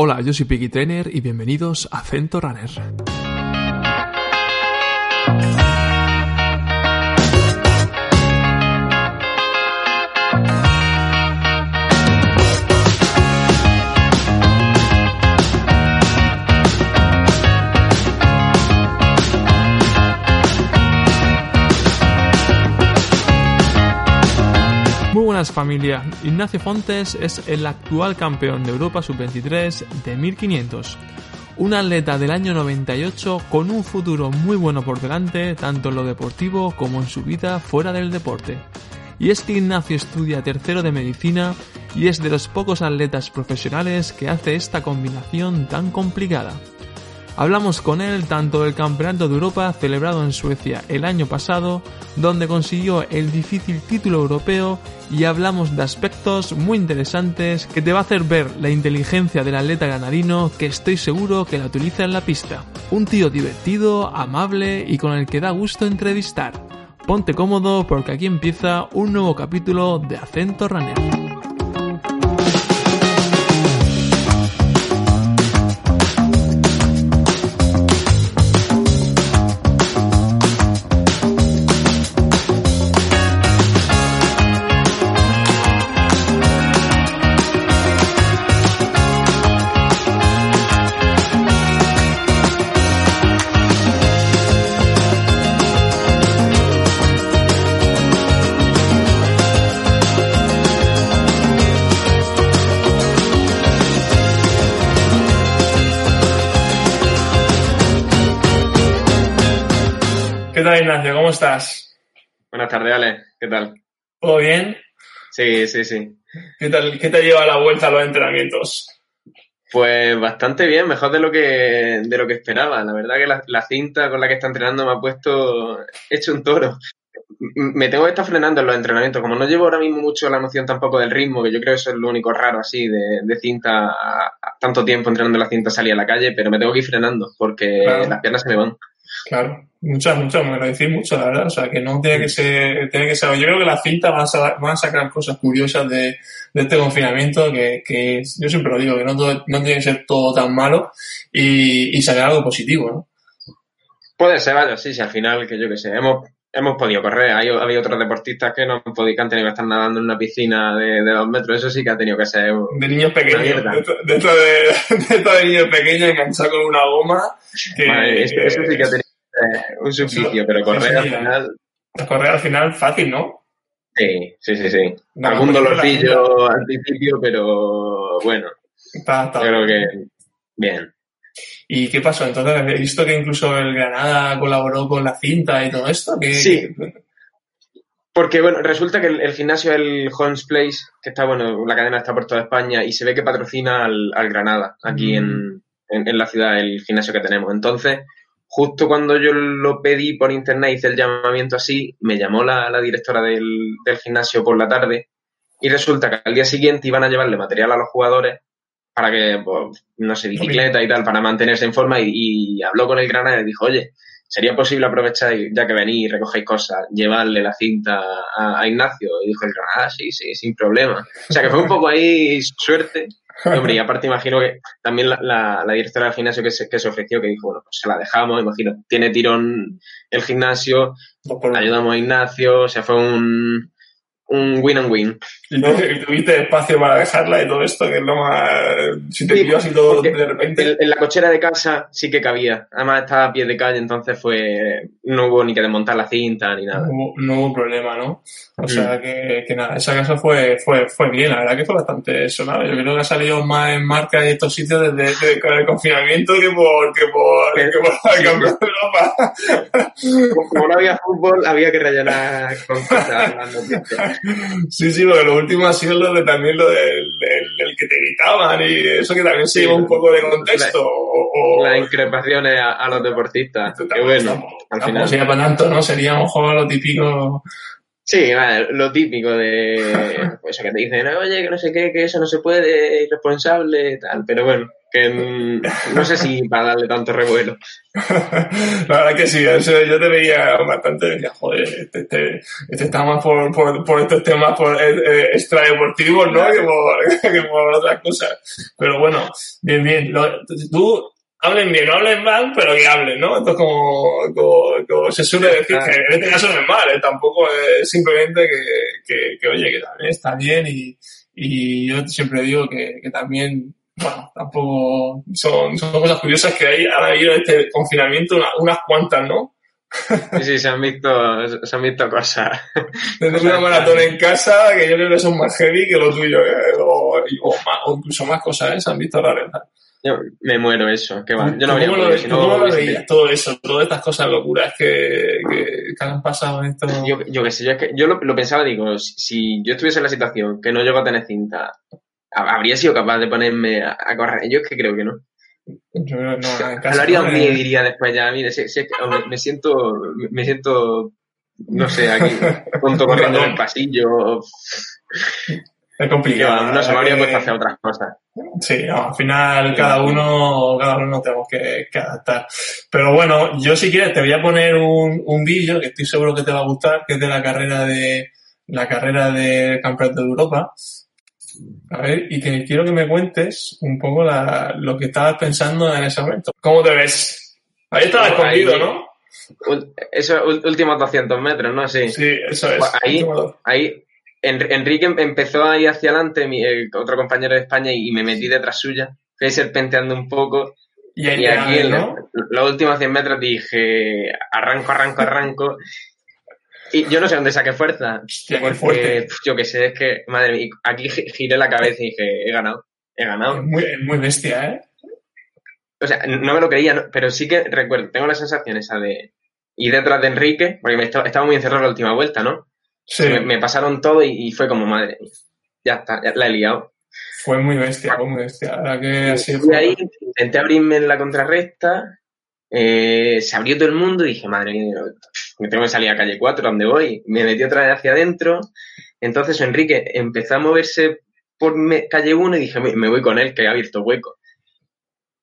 Hola, yo soy Piggy Trainer y bienvenidos a Cento Runner. Buenas familia. Ignacio Fontes es el actual campeón de Europa Sub-23 de 1500. Un atleta del año 98 con un futuro muy bueno por delante, tanto en lo deportivo como en su vida fuera del deporte. Y es que Ignacio estudia tercero de medicina y es de los pocos atletas profesionales que hace esta combinación tan complicada. Hablamos con él tanto del Campeonato de Europa celebrado en Suecia el año pasado, donde consiguió el difícil título europeo y hablamos de aspectos muy interesantes que te va a hacer ver la inteligencia del atleta granadino que estoy seguro que la utiliza en la pista. Un tío divertido, amable y con el que da gusto entrevistar. Ponte cómodo porque aquí empieza un nuevo capítulo de Acento Runner. Ignacio? ¿Cómo estás? Buenas tardes, Ale. ¿Qué tal? ¿Todo bien? Sí, sí, sí. ¿Qué, tal, qué te lleva la vuelta a los entrenamientos? Pues bastante bien, mejor de lo que, de lo que esperaba. La verdad que la, cinta con la que está entrenando me ha puesto hecho un toro. Me tengo que estar frenando en los entrenamientos. Como no llevo ahora mismo mucho la noción tampoco del ritmo, que yo creo que eso es lo único raro así de, cinta, tanto tiempo entrenando la cinta salir a la calle, pero me tengo que ir frenando porque las piernas se me van. Claro, muchas, muchas, me lo decís mucho, la verdad. O sea, que no tiene que ser, tiene que ser. Yo creo que la cinta van a, van a sacar cosas curiosas de, de este confinamiento, que, que, yo siempre lo digo, que no, todo, no tiene que ser todo tan malo y, y sacar algo positivo, ¿no? Puede ser, vaya, sí, sí, al final, que yo que sé, hemos, hemos podido correr. Hay, había otros deportistas que no han podido, que han tenido que estar nadando en una piscina de, de dos metros. Eso sí que ha tenido que ser. De niños pequeños. Dentro, de, dentro de niños pequeños enganchados con una goma. Que, eso, sí que ha tenido un suplicio, pero correr al final. Correr al final fácil, ¿no? Sí, sí, sí, sí. Algún dolorcillo al principio, pero bueno. Creo que bien. ¿Y qué pasó? Entonces, he visto que incluso el Granada colaboró con la cinta y todo esto. sí. Porque, bueno, resulta que el, gimnasio, el Holmes Place, que está, bueno, la cadena está por toda España y se ve que patrocina al, Granada, aquí en, mm. en, la ciudad, el gimnasio que tenemos. Entonces, justo cuando yo lo pedí por internet, hice el llamamiento así, me llamó la, directora del, gimnasio por la tarde y resulta que al día siguiente iban a llevarle material a los jugadores para que, pues, no sé, bicicleta y tal, para mantenerse en forma y, habló con el Granada y dijo, oye, ¿sería posible aprovechar, ya que venís y recogéis cosas, llevarle la cinta a, Ignacio? Y dijo el Granada, ah, sí, sí, sin problema. O sea que fue un poco ahí suerte hombre, y aparte imagino que también la, la, directora del gimnasio que se, que se ofreció, que dijo, bueno, pues se la dejamos, imagino, tiene tirón el gimnasio, pues ayudamos a Ignacio, o sea, fue un, un win and win. Y tuviste espacio para dejarla y todo esto, que es lo más. Si te sí, así todo de repente. En, la cochera de casa sí que cabía. Además estaba a pie de calle, entonces fue. No hubo ni que desmontar la cinta ni nada. No hubo, problema, ¿no? O sea mm. que, que, nada, esa casa fue, fue, fue bien, la verdad que fue bastante sonada. Yo creo que ha salido más en marca y estos sitios desde, el confinamiento que por, que por, que, por el campeonato de Europa. Como no había fútbol, había que rellenar con cosas Sí, sí, porque lo último ha sido lo de también lo del, el, que te gritaban y eso que también se lleva un poco de contexto. o, Las increpaciones a, los deportistas. Que bueno, al final. sería para tanto, ¿no? Sería a lo mejor lo típico. Sí, lo típico de pues eso que te dicen, oye, que no sé qué, que eso no se puede, irresponsable, tal, pero bueno que no sé si para darle tanto revuelo. La verdad que sí, eso yo te veía bastante, decía, joder, este, este, este está más por, por, por estos temas por, eh, eh extradeportivos, ¿no? Que por, que por otras cosas. Pero bueno, bien, bien. tú, hablen bien, no hablen mal, pero que hablen, ¿no? Entonces, como, como, se suele decir, que en este caso no es mal, ¿eh? tampoco es simplemente que, que, que, oye, que también está bien y, y yo siempre digo que, que también bueno, tampoco son, son cosas curiosas que hay, ahora habido este confinamiento unas cuantas, ¿no? Sí, sí, se han visto, se han visto cosas. Tengo una maratón en casa que yo creo que son más heavy que lo tuyo, ¿eh? o, o, incluso más cosas, ¿eh? Se han visto raras. Yo me muero eso, qué va. Yo no ¿Cómo, lo, si ¿cómo lo veías todo eso, todas estas cosas locuras que, que, han pasado en esto? Yo, yo qué sé, yo, es que, yo lo, lo, pensaba, digo, si, si, yo estuviese en la situación que no llego a tener cinta habría sido capaz de ponerme a, correr. Yo es que creo que no. Yo no, Hablaría un día y diría después ya, mire, si, si me, siento, me siento, no sé, aquí, junto corriendo en el pasillo. Es complicado. No se me habría puesto a hacer otras cosas. Sí, al final cada uno, cada uno tenemos que, que, adaptar. Pero bueno, yo si quieres te voy a poner un, un vídeo que estoy seguro que te va a gustar, que es de la carrera de la carrera de Campeonato de Europa. A ver, y que quiero que me cuentes un poco la, lo que estabas pensando en ese momento. ¿Cómo te ves? Ahí estaba escondido, ¿no? Eso, últimos 200 metros, ¿no? Sí, sí eso es. Ahí, ahí Enrique empezó ahí hacia adelante, mi, otro compañero de España, y me metí detrás suya. Fui serpenteando un poco. Y, ahí aquí en los últimos 100 metros dije, arranco, arranco, arranco. Y yo no sé dónde saqué fuerza. porque, yo qué sé, es que, madre mía, aquí giré la cabeza y dije, he ganado, he ganado. Es muy, muy bestia, ¿eh? O sea, no me lo creía, pero sí que recuerdo, tengo la sensación esa de ir detrás de Enrique, porque me estaba, muy encerrado la última vuelta, ¿no? Sí. Me, pasaron todo y, fue como, madre mía, ya está, ya la he liado. Fue muy bestia, fue muy bestia. La que así fue... ahí, intenté abrirme en la contrarresta, eh, se abrió todo el mundo y dije, madre mía, me tengo que salir a calle 4, ¿dónde voy? Me metí otra vez hacia adentro. Entonces Enrique empezó a moverse por calle 1 y dije, me voy con él, que ha abierto hueco.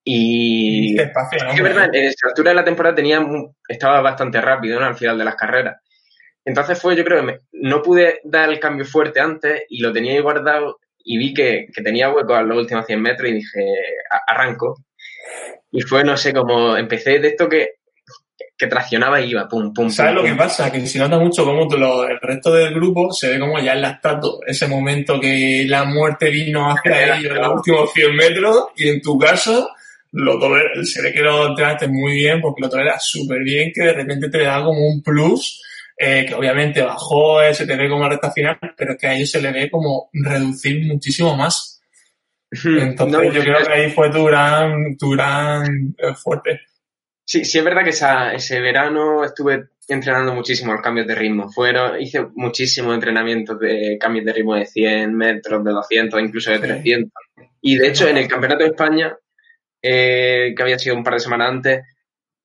Y es verdad, en esa altura de la temporada tenía, estaba bastante rápido ¿no? al final de las carreras. Entonces fue, yo creo que no pude dar el cambio fuerte antes y lo tenía ahí guardado y vi que, que tenía hueco a los últimos 100 metros y dije, arranco. Y fue, no sé, como empecé de esto que que traccionaba y iba, pum, pum, ¿Sabes lo que pasa? Que se nota mucho como el resto del grupo se ve como ya en la ese momento que la muerte vino hacia ellos en los últimos 100 metros y en tu caso lo se ve que lo entrenaste muy bien porque lo toleras súper bien que de repente te da como un plus eh, que obviamente bajó, eh, se te ve como la recta final, pero que a ellos se le ve como reducir muchísimo más. Entonces yo creo que ahí fue tu gran, tu gran eh, fuerte. Sí, sí es verdad que esa, ese verano estuve entrenando muchísimo los cambios de ritmo. Fueron, hice muchísimos entrenamientos de cambios de ritmo de 100 metros, de 200, incluso de 300. Y de hecho, en el Campeonato de España, eh, que había sido un par de semanas antes,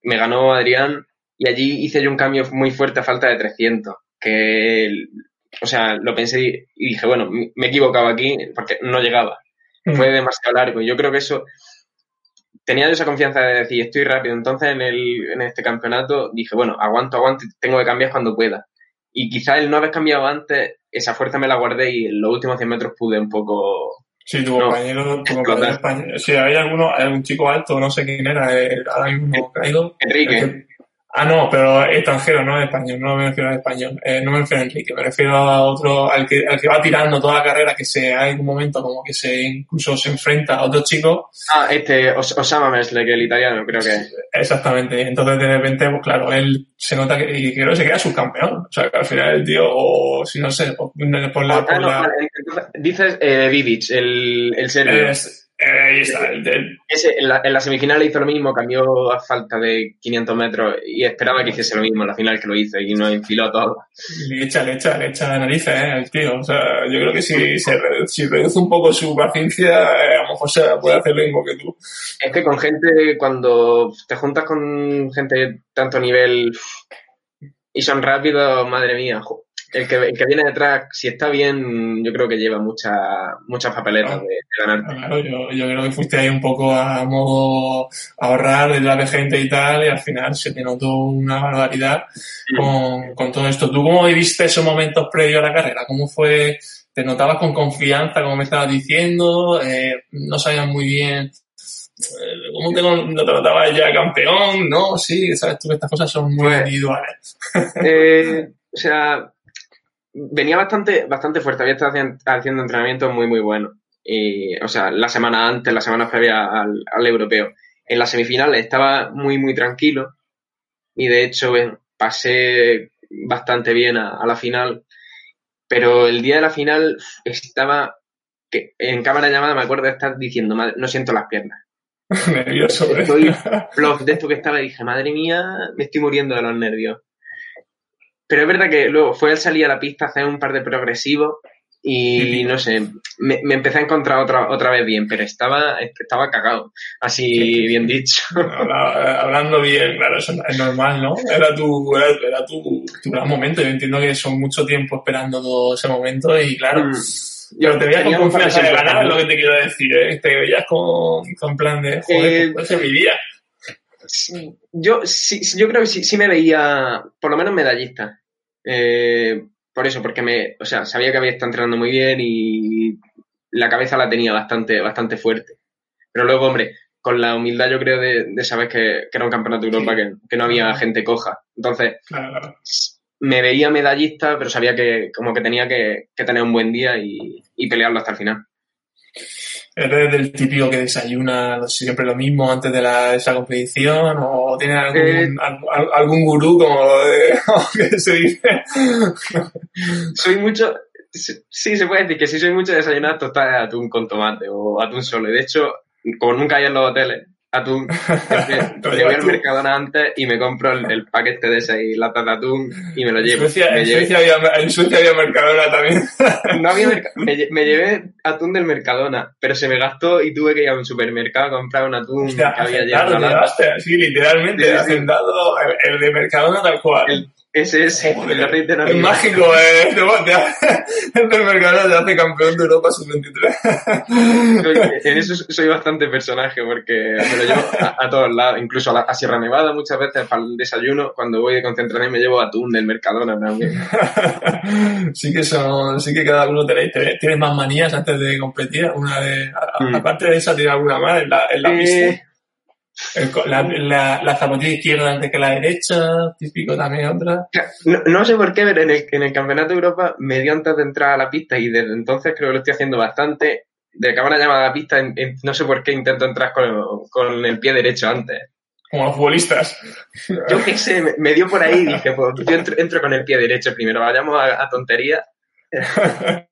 me ganó Adrián y allí hice yo un cambio muy fuerte a falta de 300. Que, o sea, lo pensé y dije, bueno, me he equivocado aquí porque no llegaba. Mm. Fue demasiado largo. Y yo creo que eso tenía esa confianza de decir, estoy rápido. Entonces, en, el, en este campeonato dije, bueno, aguanto, aguanto, tengo que cambiar cuando pueda. Y quizás el no haber cambiado antes, esa fuerza me la guardé y en los últimos 100 metros pude un poco... Sí, tu compañero, tu compañero español. Sí, hay alguno, hay un chico alto, no sé quién era, eh, ahora mismo caído. Enrique. Ah, no, pero extranjero, no español, no me refiero a español. Eh, no me refiero a Enrique, me refiero a otro, al que, al que va tirando toda la carrera, que se hay un momento como que se incluso se enfrenta a otro chico. Ah, este, Osama Mesle, que el italiano, creo que. Exactamente. Entonces, de repente, pues claro, él se nota que, y creo que se queda subcampeón. O sea, que al final el tío, o si no sé, por, la. Ah, por la... dices eh, Vidic, el, el serbio. Ahí está. Ese, en, la, en, la, semifinal hizo lo mismo, cambió a falta de 500 metros y esperaba que hiciese lo mismo en la final que lo hizo y no enfiló todo. Le echa, le echa, le echa la nariz, ¿eh? El tío. O sea, yo creo que si, se, si reduce un poco su paciencia, eh, a lo mejor se puede hacer lo mismo que tú. Es que con gente, cuando te juntas con gente de tanto nivel y son rápidos, madre mía, el que, el que viene detrás, si está bien, yo creo que lleva muchas muchas papeletas de, ganar. Claro, yo, yo, creo que fuiste ahí un poco a modo ahorrar de gente y tal, y al final se te notó una barbaridad con, con todo esto. ¿Tú cómo viviste esos momentos previos a la carrera? ¿Cómo fue? ¿Te notabas con confianza, como me estabas diciendo? Eh, ¿No sabías muy bien eh, ¿Cómo te, notabas ya campeón? No, sí, sabes tú que estas cosas son muy pues, individuales. Eh, o sea, venía bastante, bastante fuerte, había estado haciendo, entrenamientos muy, muy buenos. Y, o sea, la semana antes, la semana previa al, al europeo. En las semifinales estaba muy, muy tranquilo y de hecho pasé bastante bien a, a, la final, pero el día de la final estaba, que en cámara llamada me acuerdo de estar diciendo, madre, no siento las piernas. Nervioso, ¿eh? Estoy de esto que estaba y dije, madre mía, me estoy muriendo de los nervios. Pero es verdad que luego fue al salir a la pista a hacer un par de progresivos y no sé, me, me, empecé a encontrar otra, otra vez bien, pero estaba, estaba cagado, así bien dicho. Hablando bien, claro, eso es normal, ¿no? Era tu, era, era tu, tu, gran momento. Yo entiendo que son mucho tiempo esperando todo ese momento y claro. Mm. Yo te veías con confianza de ganar, es lo que te quiero decir, ¿eh? Te veías con, con plan de, joder, eh, mi día. Yo, sí, yo creo que sí, sí me veía, por lo menos medallista. Eh, por eso, porque me, o sea, sabía que había estado entrenando muy bien y la cabeza la tenía bastante, bastante fuerte. Pero luego, hombre, con la humildad yo creo de, de saber que, que, era un campeonato de Europa, sí. que, que, no había gente coja. Entonces, claro, claro. me veía medallista, pero sabía que como que tenía que, que tener un buen día y, y pelearlo hasta el final. ¿Eres del típico que desayuna siempre lo mismo antes de la, esa competición? ¿O tienes algún, eh, algún gurú como, de, que se dice? soy mucho, sí, se puede decir que sí soy mucho de desayunar tostadas de atún con tomate o atún solo. De hecho, como nunca hay en los hoteles, atún. Yo voy al Mercadona antes y me compro el, el paquete de seis latas de atún y me lo llevo. En Suecia, me en Suecia, había, en Suecia había Mercadona también. No había merc me, me, llevé atún del Mercadona, pero se me gastó y tuve que ir a un supermercado a comprar un atún o sea, que había claro, llevaste, sí, literalmente, sí, sí. el, el, de Mercadona tal cual. El, ese es el rey de Es mágico, eh. El del Mercadona te hace campeón de Europa sub-23. En eso soy bastante personaje porque me lo llevo a, a todos lados, incluso a, la, a, Sierra Nevada muchas veces para el desayuno, cuando voy de concentración me llevo atún del Mercadona también. sí que son, sí que cada uno tenéis, tienes más manías antes de competir, una de, mm. aparte de esa, ¿tienes alguna más en la, en la eh, pista? La, la, la, zapatilla izquierda antes que la derecha, típico también otra. No, no, sé por qué, pero en el, en el Campeonato de Europa me dio antes de entrar a la pista y desde entonces creo que lo estoy haciendo bastante. De cámara llamada a la pista, en, en, no sé por qué intento entrar con, con, el pie derecho antes. Como los futbolistas. Yo qué sé, me, me, dio por ahí y dije, pues yo entro, entro, con el pie derecho primero, vayamos a, a tontería.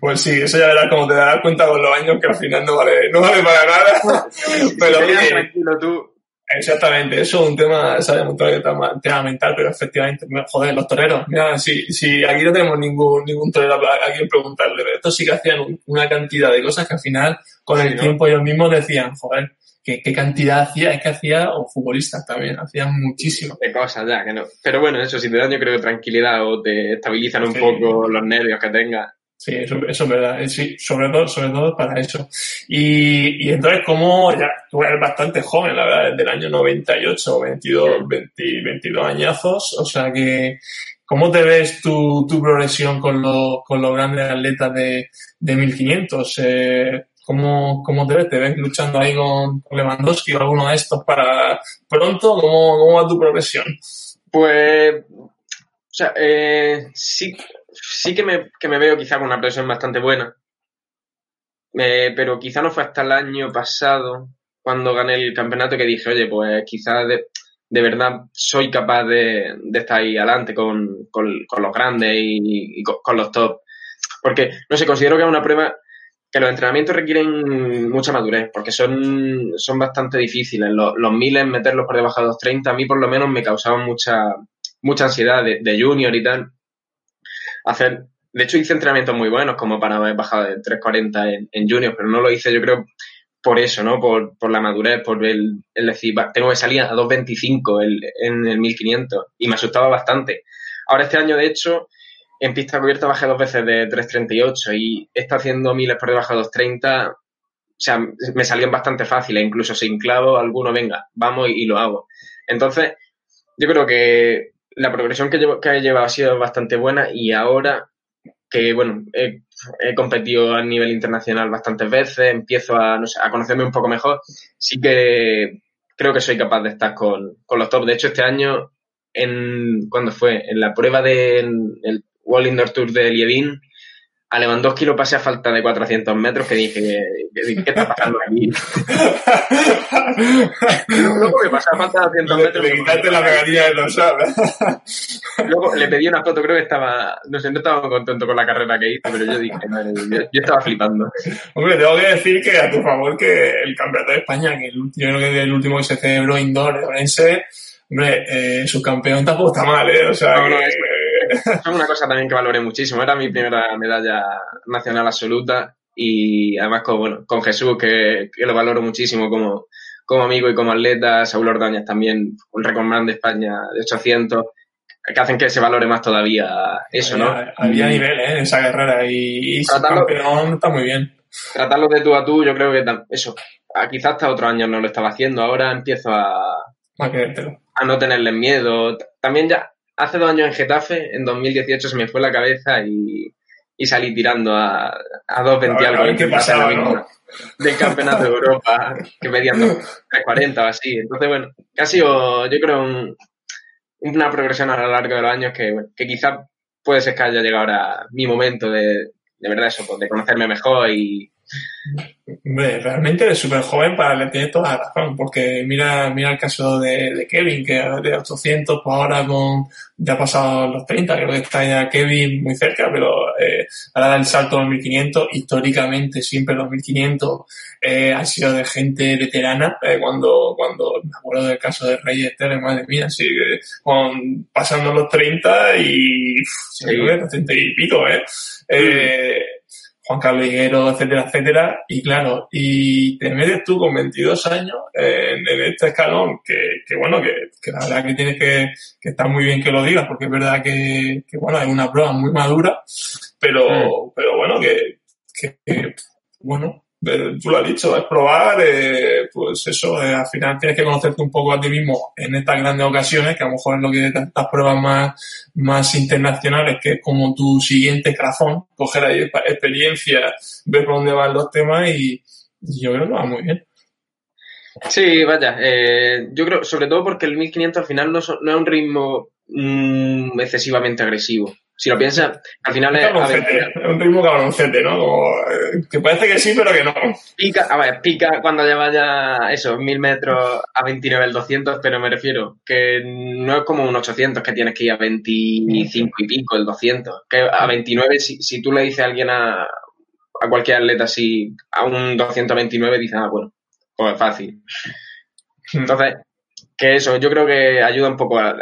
Pues sí, eso ya verás como te darás cuenta con los años que al final no vale, no vale para nada. pero oye, tranquilo tú. Exactamente, eso es un tema, sabemos todo que tema mental, pero efectivamente, joder, los toreros, mira, si, si aquí no tenemos ningún, ningún torero a quien preguntarle, pero estos sí que hacían una cantidad de cosas que al final, con el sí, tiempo, ellos mismos decían, joder, ¿qué, qué cantidad hacía, es que hacía, o futbolistas también, hacían muchísimo. De cosas ya, que no. Pero bueno, eso, si te dan yo creo tranquilidad o te estabilizan un poco los nervios que tengas, Sí, eso, eso es verdad. Eh, sí, sobre todo, sobre todo para eso. Y, y entonces, como ya tú eres bastante joven, la verdad, desde el año 98, 22, 20, 22 añazos, o sea que, ¿cómo te ves tu, tu progresión con, lo, con los grandes atletas de, de 1500? Eh, ¿Cómo, ¿Cómo te ves? ¿Te ves luchando ahí con, con Lewandowski o alguno de estos para pronto? ¿Cómo, cómo va tu progresión? Pues, sea, eh, sí, sí que me, que me veo quizá con una presión bastante buena, eh, pero quizá no fue hasta el año pasado cuando gané el campeonato que dije, oye, pues quizá de, de verdad soy capaz de, de, estar ahí adelante con, con, los grandes y, con, los top. Porque, no sé, considero que es una prueba que que los entrenamientos requieren mucha madurez, porque son, son bastante difíciles. Los, los miles, meterlos por debajo de 230, a mí por lo menos me causaban mucha, mucha ansiedad de, de junior y tal. Hacer, de hecho hice entrenamientos muy buenos como para haber bajado de 340 en, en junior, pero no lo hice yo creo por eso, ¿no? Por, por la madurez, por el, decir, tengo que salir a 2.25 el, en el 1500 y me asustaba bastante. Ahora este año, de hecho, en pista cubierta bajé dos veces de 3.38 y está haciendo miles por debajo de 2.30. O sea, me salían bastante fáciles, incluso sin clavo alguno, venga, vamos y lo hago. Entonces, yo creo que la progresión que, he llevado ha sido bastante buena y ahora que, bueno, he, competido a nivel internacional bastantes veces, empiezo a, no sé, a conocerme un poco mejor, sí que creo que soy capaz de estar con, con los top. De hecho, este año, en ¿cuándo fue? En la prueba del de, World Indoor Tour de Lievin, a Lewandowski lo pasé a falta de 400 metros que dije, ¿qué, qué está pasando aquí? Luego me pasé a falta de 200 metros. Le quitaste la pegadilla de los Luego le pedí una foto, creo que estaba, no sé, no estaba contento con la carrera que hice, pero yo dije, madre, yo, yo, estaba flipando. Hombre, tengo que decir que a tu favor que el Campeonato de España, que el, yo creo que el último que se celebró indoor de Orense, hombre, eh, su campeón tampoco está mal, ¿eh? O sea, no, que, no, es, es una cosa también que valoré muchísimo. Era mi primera medalla nacional absoluta y además con, bueno, con Jesús, que, que lo valoro muchísimo como, como amigo y como atleta, Saúl Ordóñez también, un recordman de España de 800, que hacen que se valore más todavía eso, ¿no? Había, había nivel, ¿eh? En esa carrera y, y Tratarlo- campeón está muy bien. Tratarlo de tú a tú, yo creo que eso, a- quizás hasta otro año no lo estaba haciendo, ahora empiezo a, dártelo. a no tenerle miedo. También ya, hace dos años en Getafe, en 2018 se me fue la cabeza y, y salí tirando a, a 2.20 A ver, algo. qué pasaba, ¿no? Del campeonato de Europa, que medían 3.40 o así. Entonces, bueno, que ha sido, yo creo, un- una progresión a lo largo de los años que, bueno, que quizá puede ser que haya llegado ahora mi momento de, de verdad eso, pues, de conocerme mejor y, Hombre, realmente eres súper joven para le tienes toda la razón, porque mira, mira el caso de, de Kevin, que de 800, pues ahora con, ya ha pasado los 30, creo que está ya Kevin muy cerca, pero eh, ahora da el salto a los 1500, históricamente siempre los 1500 eh, han sido de gente veterana, eh, cuando, cuando me acuerdo del caso de Reyes Esteves, madre mía, sí, que con, pasando los 30 y, Sí. que 30 y pico, eh. eh Juan Carlos Higuero, etcétera, etcétera. Y claro, y te metes tú con 22 años en, en este escalón, que, que bueno, que, que, la verdad que tienes que, que está muy bien que lo digas, porque es verdad que, que bueno, es una prueba muy madura, pero, mm. pero bueno, que, que, que bueno, tú lo has dicho, es probar, eh, pues eso, eh, al final tienes que conocerte un poco a ti mismo en estas grandes ocasiones, que a lo mejor es lo que estas pruebas más, más internacionales, que es como tu siguiente crazón, coger ahí experiencia, ver por dónde van los temas y, y yo creo que va muy bien. Sí, vaya, eh, yo creo, sobre todo porque el 1500 al final no, no es un ritmo mmm, excesivamente agresivo. Si lo piensas, al final es... es un ritmo cabroncete, ¿no? Como, eh, que parece que sí, pero que no. Pica, a ver, pica cuando ya vaya, eso, mil metros a 29 el 200, pero me refiero que no es como un 800 que tienes que ir a 25 y pico el 200. Que a 29, si, si tú le dices a alguien a, a cualquier atleta así, a un 229, dice, ah, bueno, pues es fácil. Entonces, que eso, yo creo que ayuda un poco a,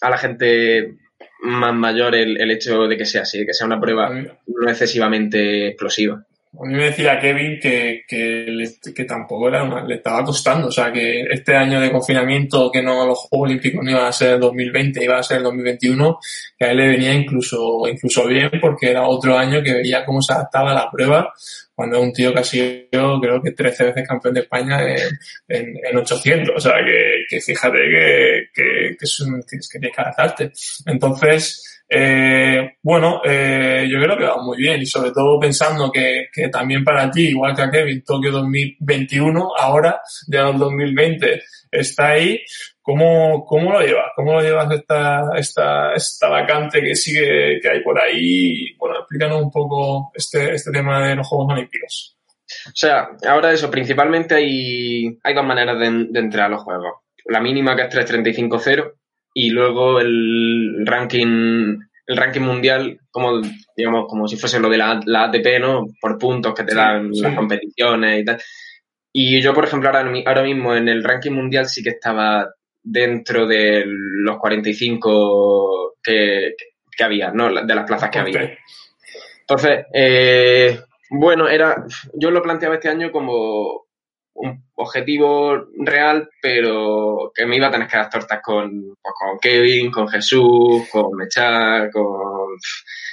a la gente más mayor el, el, hecho de que sea así, que sea una prueba no excesivamente explosiva. A mí me decía Kevin que, que, le, que tampoco era una, le estaba costando, o sea, que este año de confinamiento, que no los Juegos Olímpicos no iban a ser el 2020, iba a ser el 2021, que a él le venía incluso, incluso bien porque era otro año que veía cómo se adaptaba la prueba cuando un tío que ha sido, creo que 13 veces campeón de España en, en, en 800. O sea, que, que fíjate que, que, que, es un, que, tienes que adaptarte. Entonces, eh, bueno, eh, yo creo que va muy bien y sobre todo pensando que, que también para ti, igual que a Kevin, Tokio 2021, ahora, ya el 2020, está ahí. ¿Cómo, ¿Cómo lo llevas? ¿Cómo lo llevas esta, esta, esta vacante que sigue, que hay por ahí? Bueno, explícanos un poco este, este tema de los Juegos Olímpicos. O sea, ahora eso, principalmente hay, hay dos maneras de, de entrar a los Juegos. La mínima que es 3.35.0 y luego el ranking el ranking mundial como, digamos, como si fuese lo de la, la ATP, ¿no? Por puntos que te dan las competiciones y tal. Y yo, por ejemplo, ahora, ahora mismo en el ranking mundial sí que estaba dentro de los 45 que, que había, ¿no? De las plazas que había. Entonces, eh, bueno, era, yo lo planteaba este año como un objetivo real, pero que me iba a tener que dar tortas con, pues, con Kevin, con Jesús, con Mechar, con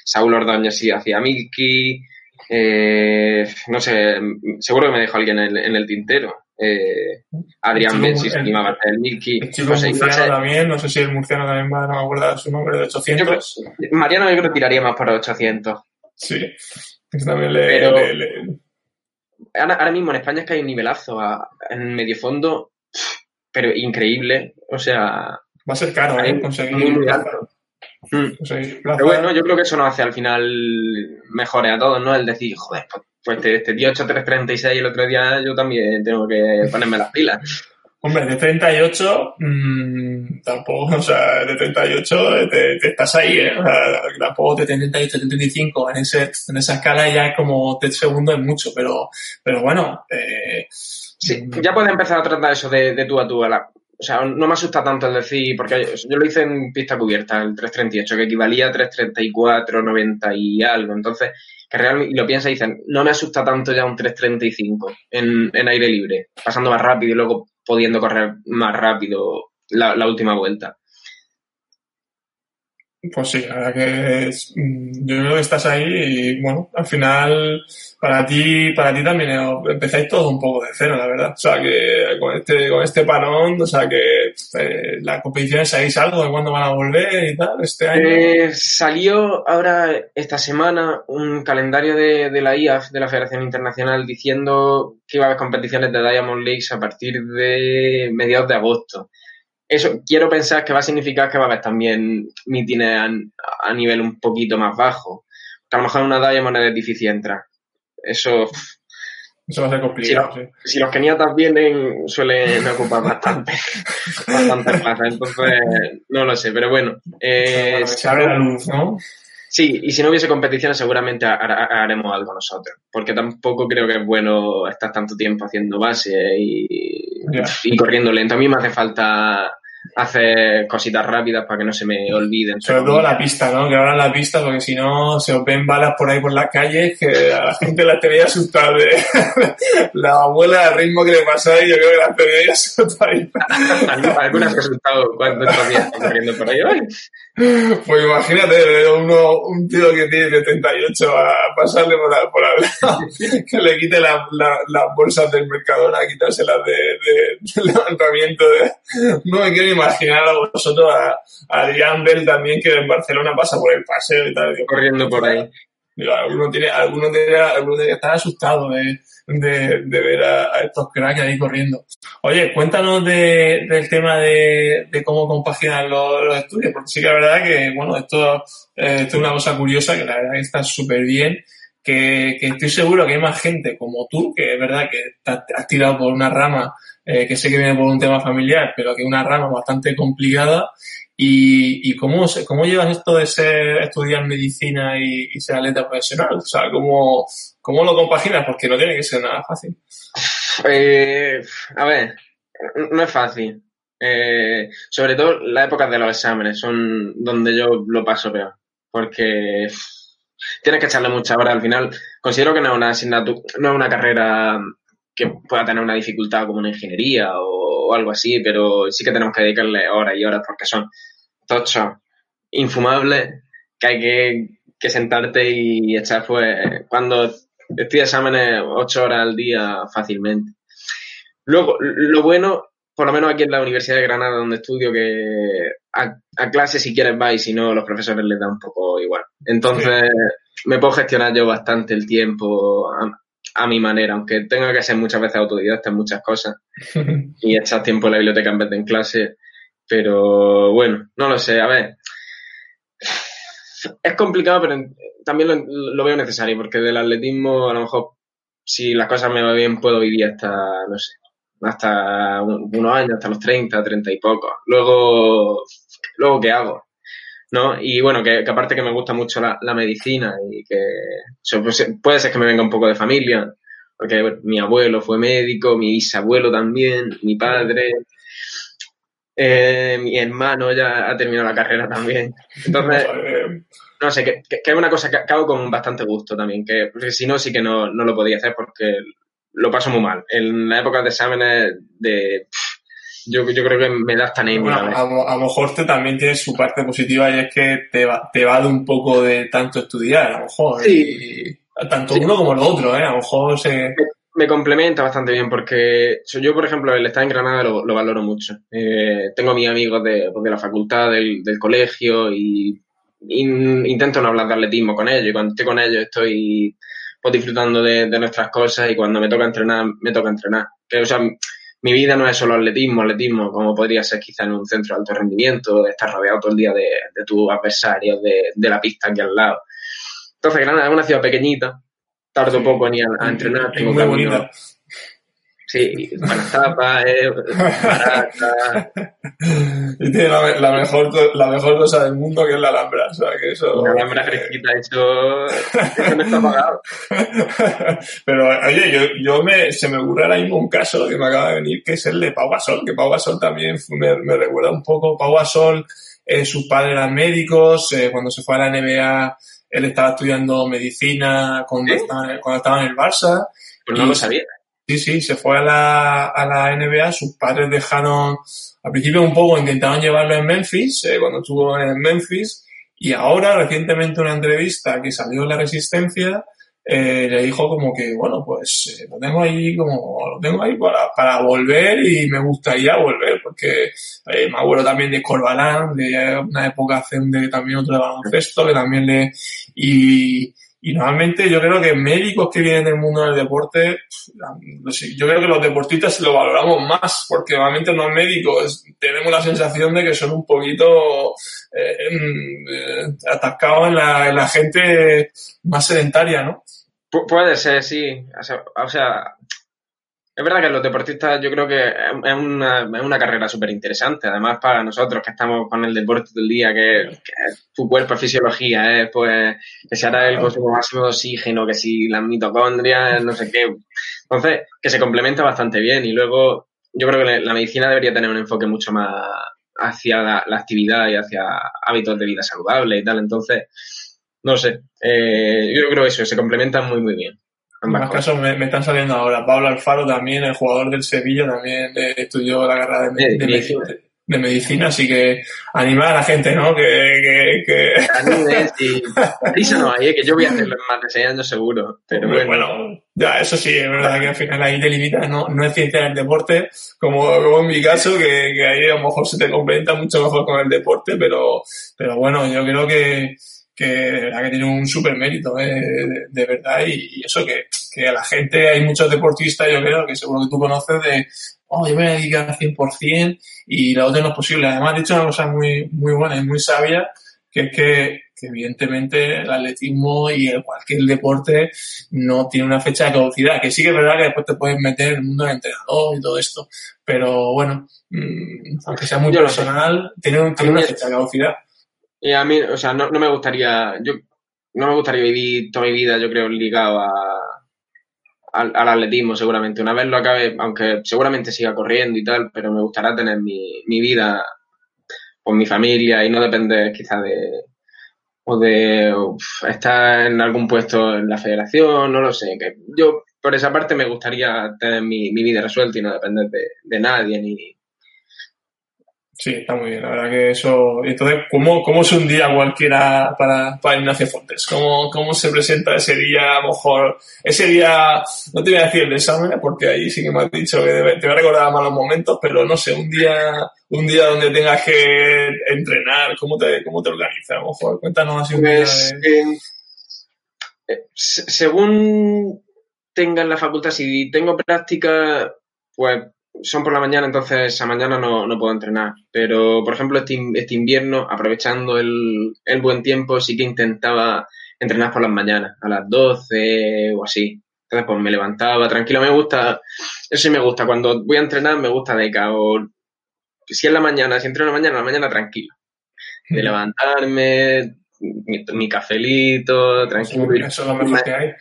Saúl Ordóñez y hacía Milky, eh, no sé, seguro que me dejó alguien en, en el tintero. Eh, Adrián se animaba a el Milky. El chico murciano también, no sé si el murciano también va, no me acuerdo su nombre, de 800. Mariano yo creo que tiraría más para 800. Sí, también le, Pero, le, le... Ahora, ahora, mismo en España es que hay un nivelazo a, en medio fondo, pero increíble. O sea. Va a ser caro, ¿eh? Conseguir. Muy, muy alto. Mm. Pero bueno, yo creo que eso nos hace al final mejores a todos, ¿no? El decir, joder, pues, pues este, este tío 8 336 el otro día yo también tengo que ponerme las pilas. Hombre, de 38, mmm, tampoco, o sea, de 38 te, te estás ahí, ¿eh? O sea, tampoco de 38, 35, en, ese, en esa escala ya es como de segundo es mucho, pero, pero bueno. Eh, sí, ya puedes empezar a tratar eso de, de tú a tú. La, o sea, no me asusta tanto el decir, porque yo lo hice en pista cubierta, el 338, que equivalía a 334, 90 y algo. Entonces, que realmente, lo piensas y dicen, no me asusta tanto ya un 335 en, en aire libre, pasando más rápido y luego pudiendo correr más rápido la, la última vuelta. Pues sí, la verdad que es, mm, yo creo que estás ahí y bueno, al final para ti, para ti también empezáis todo un poco de cero, la verdad. O sea que con este, con este parón, o sea que eh, la competición sabéis algo de cuándo van a volver y tal, este año. Eh, salió ahora esta semana un calendario de, de la IAF, de la Federación Internacional, diciendo que iba a haber competiciones de Diamond Leagues a partir de mediados de agosto eso quiero pensar que va a significar que va a haber también mítines a, a, nivel un poquito más bajo. Que a lo mejor en una Diamond es difícil entrar. Eso. Eso va a ser complicado. Si, los, si los keniatas vienen, suelen ocupar bastante, bastante plazas. Entonces, no lo sé, pero bueno. Eh, se abre la luz, ¿no? Sí, y si no hubiese competiciones, seguramente haremos algo nosotros. Porque tampoco creo que es bueno estar tanto tiempo haciendo base y, yeah. y corriendo lento. A mí me hace falta hacer cositas rápidas para que no se me olviden. Sobre todo la pista, ¿no? Que ahora la pista, porque si no se os ven balas por ahí por las calles, que a la gente la tenía asustada la abuela al ritmo que le pasó y yo creo que la tenía asustada. Algunas que asustado cuando corriendo por ahí. Pues imagínate, uno, un tío que tiene 78 a pasarle por, a, por lado, que le quite las la, la bolsas del Mercadona, a quitárselas de, de, de levantamiento. De, no me quiero imaginar a vosotros a, Adrián Bell también, que en Barcelona pasa por el paseo y tal. Corriendo por ahí. Digo, alguno tiene, alguno tiene, alguno tiene que estar asustado de, de, de ver a, a, estos cracks ahí corriendo. Oye, cuéntanos de, del tema de, de cómo compaginan los, los, estudios, porque sí que la verdad que, bueno, esto, eh, esto es una cosa curiosa que la verdad que está súper bien, que, que estoy seguro que hay más gente como tú, que es verdad que te has tirado por una rama eh, que sé que viene por un tema familiar, pero que es una rama bastante complicada ¿Y, y cómo, cómo llevas esto de ser, estudiar medicina y, y, ser atleta profesional? O sea, ¿cómo, ¿cómo lo compaginas? Porque no tiene que ser nada fácil. Eh, a ver, no es fácil. Eh, sobre todo las épocas de los exámenes son donde yo lo paso peor. Porque tienes que echarle mucha hora al final. Considero que no es una asignatura, no es una carrera que pueda tener una dificultad como una ingeniería o, o, algo así, pero sí que tenemos que dedicarle horas y horas porque son tochos, infumables, que hay que, que sentarte y echar, pues, cuando estoy exámenes ocho horas al día fácilmente. Luego, lo bueno, por lo menos aquí en la Universidad de Granada, donde estudio, que a, a clase si quieres va y si no, los profesores les da un poco igual. Entonces, sí. me puedo gestionar yo bastante el tiempo a mi manera, aunque tenga que ser muchas veces autodidacta en muchas cosas y echar tiempo en la biblioteca en vez de en clase. Pero bueno, no lo sé. A ver, es complicado, pero también lo, veo necesario, porque del atletismo, a lo mejor, si las cosas me van bien, puedo vivir hasta, no sé, hasta unos años, hasta los 30, 30 y poco. Luego, luego ¿qué hago? ¿No? Y bueno, que, aparte que me gusta mucho la, medicina y que pues, puede ser que me venga un poco de familia, porque mi abuelo fue médico, mi bisabuelo también, mi padre, eh, mi hermano ya ha terminado la carrera también. Entonces, no sé, que, que, es una cosa que, hago con bastante gusto también, que si no, sí que no, no, lo podía hacer porque lo paso muy mal. En la época de exámenes de... yo, yo creo que me da hasta anemia. a, lo mejor te también tiene su parte positiva y es que te va, te va de un poco de tanto estudiar, a lo mejor. Sí. tanto uno como el otro, ¿eh? A lo mejor se me complementa bastante bien porque yo, por ejemplo, el estar en Granada lo, valoro mucho. Eh, tengo a mis amigos de, pues, de la facultad, del, colegio y, intento no hablar de atletismo con ellos. Y cuando estoy con ellos estoy pues, disfrutando de, nuestras cosas y cuando me toca entrenar, me toca entrenar. Que, o sea, mi vida no es solo atletismo, atletismo, como podría ser quizá en un centro de alto rendimiento, de estar rodeado todo el día de, de tus adversarios, de, de la pista aquí al lado. Entonces, Granada es una ciudad pequeñita, tardo sí. poco ni a, a entrenar. Es muy bonito. Sí, buenas tapas, eh, barata. Y tiene la, la, mejor, la mejor cosa del mundo que es la Alhambra. O sea, que eso, la Alhambra fresquita, eso, eso no está pagado. Pero, oye, yo, yo me, se me ocurre ahora mismo un caso que me acaba de venir, que es el de Pau Gasol, que Pau Gasol también me, me recuerda un poco. Pau Gasol, eh, sus padres eran médicos, eh, cuando se fue a la NBA él estaba estudiando medicina cuando, estaba, cuando estaba en el Barça. Pues no lo sabía. Sí, sí, se fue a la, a la NBA, sus padres dejaron, al principio un poco intentaron llevarlo en Memphis, eh, cuando estuvo en Memphis, y ahora recientemente una entrevista que salió en La Resistencia, eh, le dijo como que, bueno, pues eh, lo tengo ahí como, lo tengo ahí para, para volver y me gustaría volver, porque eh, me acuerdo también de Corbalán, de una época hace de también otro de baloncesto, que también le, y, y normalmente yo creo que médicos que vienen del mundo del deporte, yo creo que los deportistas lo valoramos más, porque normalmente los médicos tenemos la sensación de que son un poquito eh, eh, atascados en la, en la gente más sedentaria, ¿no? puede ser, sí. O sea, es verdad que los deportistas yo creo que es una, es una carrera súper interesante, además para nosotros que estamos con el deporte del día, que, tu cuerpo es fisiología, ¿eh? pues que se hará el consumo máximo de oxígeno, que si las mitocondrias, no sé qué. Entonces, que se complementa bastante bien y luego yo creo que la medicina debería tener un enfoque mucho más hacia la, actividad y hacia hábitos de vida saludable y tal, entonces, no sé, eh, yo creo que eso, se complementan muy, muy bien. En más casos me, me, están saliendo ahora. Pablo Alfaro también, el jugador del Sevilla, también estudió la carrera de, de, de, medicina. de, medicina. así que animar a la gente, ¿no? Que... que, que... Anime, sí. Prisa no hay, ¿eh? que yo voy a hacerlo en más de seis años seguro. Pero bueno. bueno. ya, eso sí, es verdad que al final ahí te limitas, ¿no? No es ciencia del deporte, como, como en mi caso, que, que ahí a lo mejor se te complementa mucho mejor con el deporte, pero, pero bueno, yo creo que que de verdad que tiene un súper mérito, ¿eh? de, verdad, y, eso que, que, a la gente, hay muchos deportistas, yo creo, que seguro que tú conoces de, oh, yo me voy a dedicar al 100% y la otra no es posible. Además, ha dicho una cosa muy, muy buena y muy sabia, que es que, que evidentemente el atletismo y el cualquier deporte no tiene una fecha de caducidad, que sí que es verdad que después te puedes meter en el mundo del entrenador y todo esto, pero bueno, mmm, aunque sea muy personal, tiene, tiene una fecha de caducidad. Y a mí, o sea, no, no me gustaría, yo no me gustaría vivir toda mi vida, yo creo, ligado a, al, al, atletismo, seguramente. Una vez lo acabe, aunque seguramente siga corriendo y tal, pero me gustaría tener mi, mi vida con mi familia y no depender quizá de o de estar en algún puesto en la federación, no lo sé. Que yo, por esa parte, me gustaría tener mi, mi vida resuelta y no depender de, de nadie ni, Sí, está muy bien, la verdad que eso... Entonces, ¿cómo, cómo es un día cualquiera para, para Ignacio Fontes? ¿Cómo, ¿Cómo se presenta ese día, a lo mejor, ese día, no te voy a decir el examen, porque ahí sí que me has dicho que debe, te voy a recordar malos momentos, pero no sé, un día, un día donde tengas que entrenar, ¿cómo te, cómo te organizas? A lo mejor, cuéntanos así un pues, día de... eh, según tenga en la facultad, si tengo práctica, pues son por la mañana, entonces a mañana no, no puedo entrenar. Pero, por ejemplo, este, este invierno, aprovechando el, el, buen tiempo, sí que intentaba entrenar por las mañanas, a las 12 o así. Entonces, pues me levantaba tranquilo. Me gusta, eso sí me gusta. Cuando voy a entrenar, me gusta de o si es la mañana, si entreno en la mañana, la mañana tranquilo. de levantarme, mi, mi cafelito, tranquilo. Eso es lo mejor que hay.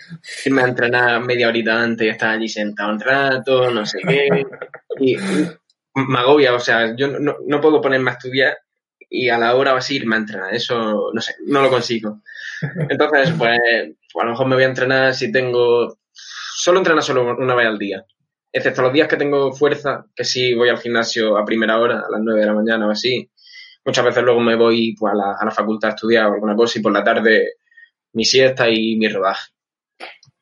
Irme a entrenar media horita antes y estar allí sentado un rato, no sé qué. Y me agobia, o sea, yo no, no puedo ponerme a estudiar y a la hora vas a irme a entrenar. Eso, no sé, no lo consigo. Entonces, pues, pues, a lo mejor me voy a entrenar si tengo... Solo entrenar solo una vez al día. Excepto los días que tengo fuerza, que sí voy al gimnasio a primera hora, a las 9 de la mañana o así. Muchas veces luego me voy pues, a, la, a la facultad a estudiar o alguna cosa y por la tarde mi siesta y mi rodaje.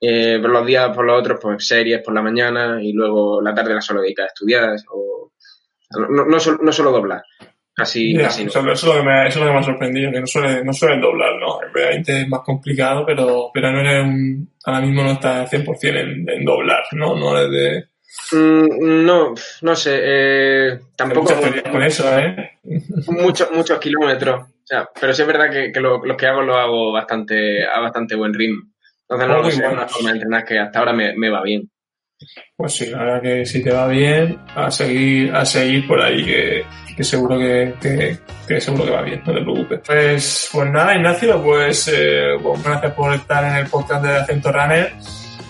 Eh, por los días, por los otros, pues series por la mañana y luego la tarde la solo dedica a estudiar o no, no, solo, no solo doblar. Casi, Ya, casi no. eso, es lo que me, eso es lo que me ha sorprendido, que no suelen, no suelen doblar, ¿no? Realmente es más complicado, pero, pero no eres un, ahora mismo no estás 100% en, en doblar, ¿no? No eres de... Mm, no, no sé, eh, tampoco con eso, ¿eh? muchos muchos kilómetros. O sea, pero sí es verdad que, que lo- los que hago lo hago bastante a bastante buen ritmo. Entonces no sé, es una forma de entrenar que hasta ahora me, me va bien. Pues sí, la verdad que si te va bien, a seguir, a seguir por ahí, que, que seguro que, que, que seguro que va bien, no te preocupes. Pues, pues nada, Ignacio, pues, eh, bueno, gracias por estar en el podcast de Acento Runner.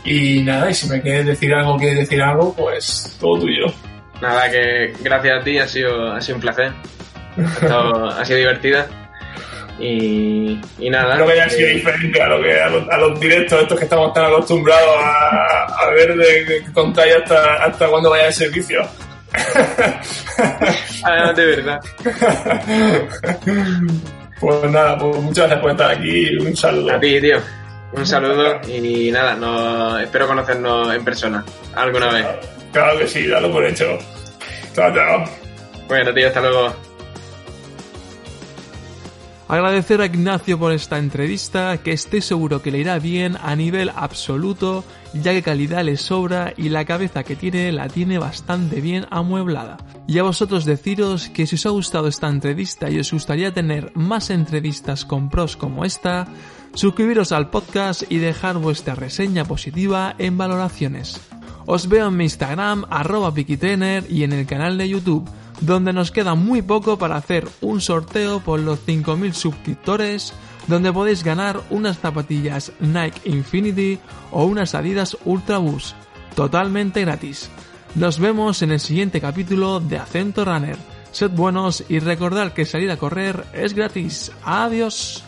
Y nada, y si me quieres decir algo, quieres decir algo, pues todo tuyo. Nada, que gracias a ti ha sido, ha sido un placer. Ha, estado- ha sido divertida. Y, y nada. Creo que haya sido diferente a, lo que, a, los, a los directos estos que estamos tan acostumbrados a, a ver de que contáis hasta, hasta cuando vaya el servicio. ah, de verdad. pues nada, pues muchas gracias por estar aquí un saludo. A ti, tío. Un saludo y nada, no, espero conocernos en persona alguna vez. Claro que sí, dalo por hecho. Chao, chao. Bueno, tío, hasta luego. Agradecer a Ignacio por esta entrevista, que estoy seguro que le irá bien a nivel absoluto, ya que calidad le sobra y la cabeza que tiene la tiene bastante bien amueblada. Y a vosotros deciros que si os ha gustado esta entrevista y os gustaría tener más entrevistas con pros como esta, suscribiros al podcast y dejar vuestra reseña positiva en valoraciones. Os veo en mi Instagram, arroba PikiTrainer y en el canal de YouTube, donde nos queda muy poco para hacer un sorteo por los 5.000 suscriptores, donde podéis ganar unas zapatillas Nike Infinity o unas Adidas Ultra Boost, totalmente gratis. Nos vemos en el siguiente capítulo de Acento Runner. Sed buenos y recordad que salir a correr es gratis. Adiós.